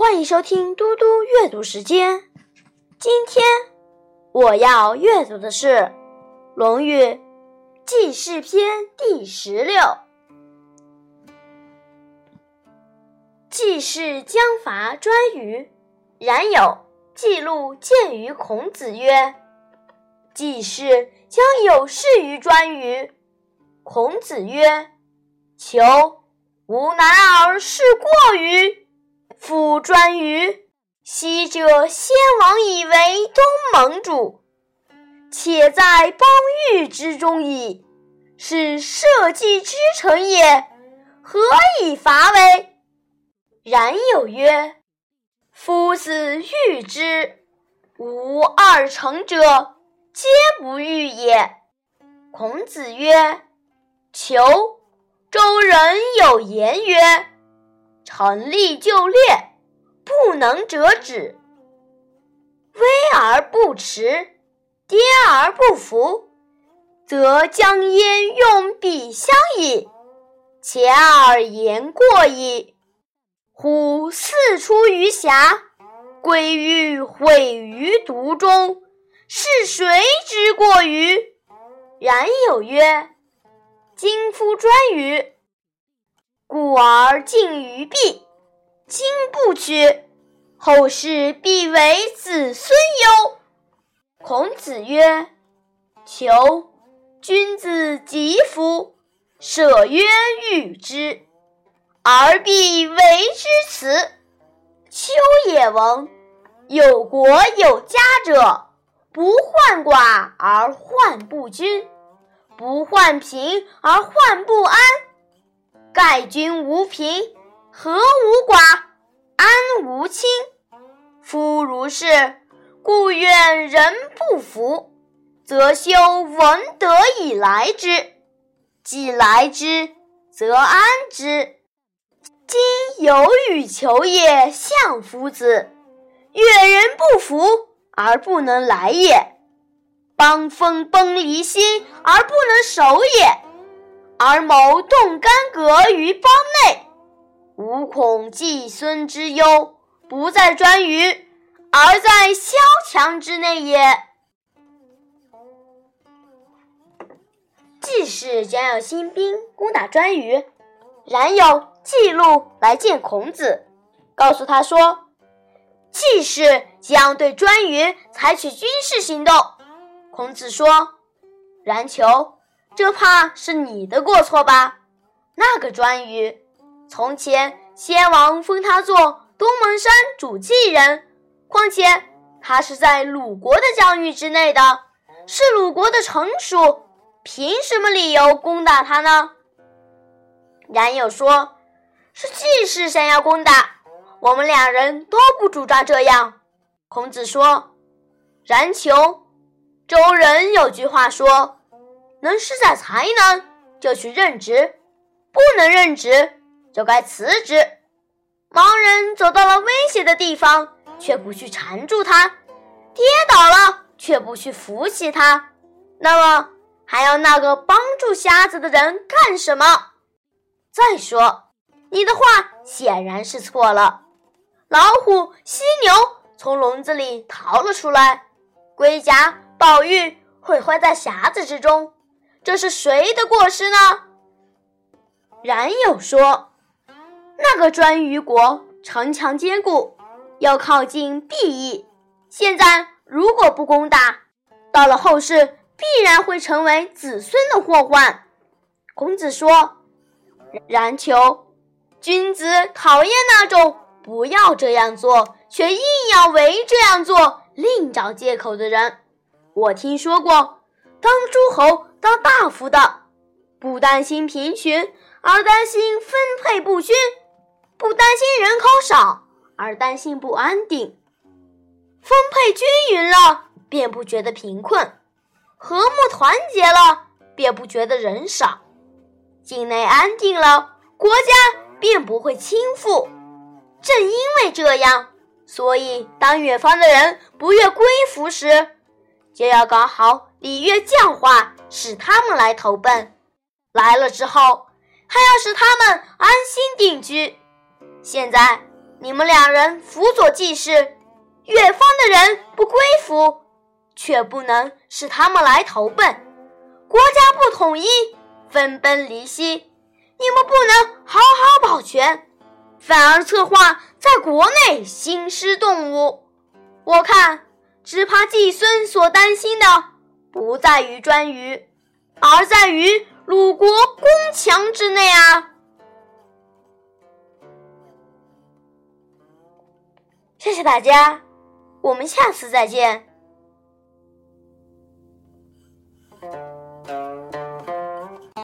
欢迎收听嘟嘟阅读时间。今天我要阅读的是《论语·记事篇》第十六。季氏将伐颛臾，冉有记录见于孔子曰：“季氏将有事于颛臾。”孔子曰：“求吾男儿是过于？”夫专于，昔者先王以为东盟主，且在邦域之中矣，是社稷之臣也，何以伐为？然有曰：“夫子欲之，吾二臣者，皆不欲也。”孔子曰：“求。”周人有言曰。成立就列，不能折止；威而不持，跌而不服，则将焉用彼相矣。且而言过矣。虎四出于峡，归于毁于毒中，是谁之过于？然有曰：“今夫颛臾。”故而敬于弊，今不取，后世必为子孙忧。孔子曰：“求君子吉夫，舍曰欲之，而必为之辞。丘也闻，有国有家者，不患寡而患不均，不患贫而患不安。”盖君无贫，和无寡，安无倾。夫如是，故愿人不服，则修文德以来之。既来之，则安之。今有与求也，相夫子，愿人不服而不能来也；邦分崩离析而不能守也。而谋动干戈于邦内，吾恐季孙之忧不在颛臾，而在萧墙之内也。季氏将要兴兵攻打颛臾，冉有记录来见孔子，告诉他说，季氏将对颛臾采取军事行动。孔子说：“冉求。”这怕是你的过错吧？那个颛臾，从前先王封他做东门山主祭人，况且他是在鲁国的疆域之内的，是鲁国的臣属，凭什么理由攻打他呢？冉有说：“是季氏想要攻打我们，两人都不主张这样。”孔子说：“冉求，周人有句话说。”能施展才能，就去任职；不能任职，就该辞职。盲人走到了危险的地方，却不去缠住他；跌倒了，却不去扶起他。那么，还要那个帮助瞎子的人干什么？再说，你的话显然是错了。老虎、犀牛从笼子里逃了出来，龟甲、宝玉会坏在匣子之中。这是谁的过失呢？冉有说：“那个颛臾国城墙坚固，要靠近裨益。现在如果不攻打，到了后世必然会成为子孙的祸患。”孔子说：“冉求，君子讨厌那种不要这样做，却硬要为这样做，另找借口的人。我听说过，当诸侯。”当大夫的，不担心贫穷，而担心分配不均；不担心人口少，而担心不安定。分配均匀了，便不觉得贫困；和睦团结了，便不觉得人少；境内安定了，国家便不会倾覆。正因为这样，所以当远方的人不愿归服时，就要搞好。礼乐教化，使他们来投奔；来了之后，还要使他们安心定居。现在你们两人辅佐季氏，远方的人不归服，却不能使他们来投奔。国家不统一，分崩离析，你们不能好好保全，反而策划在国内兴师动武。我看，只怕季孙所担心的不在于颛臾，而在于鲁国宫墙之内啊！谢谢大家，我们下次再见。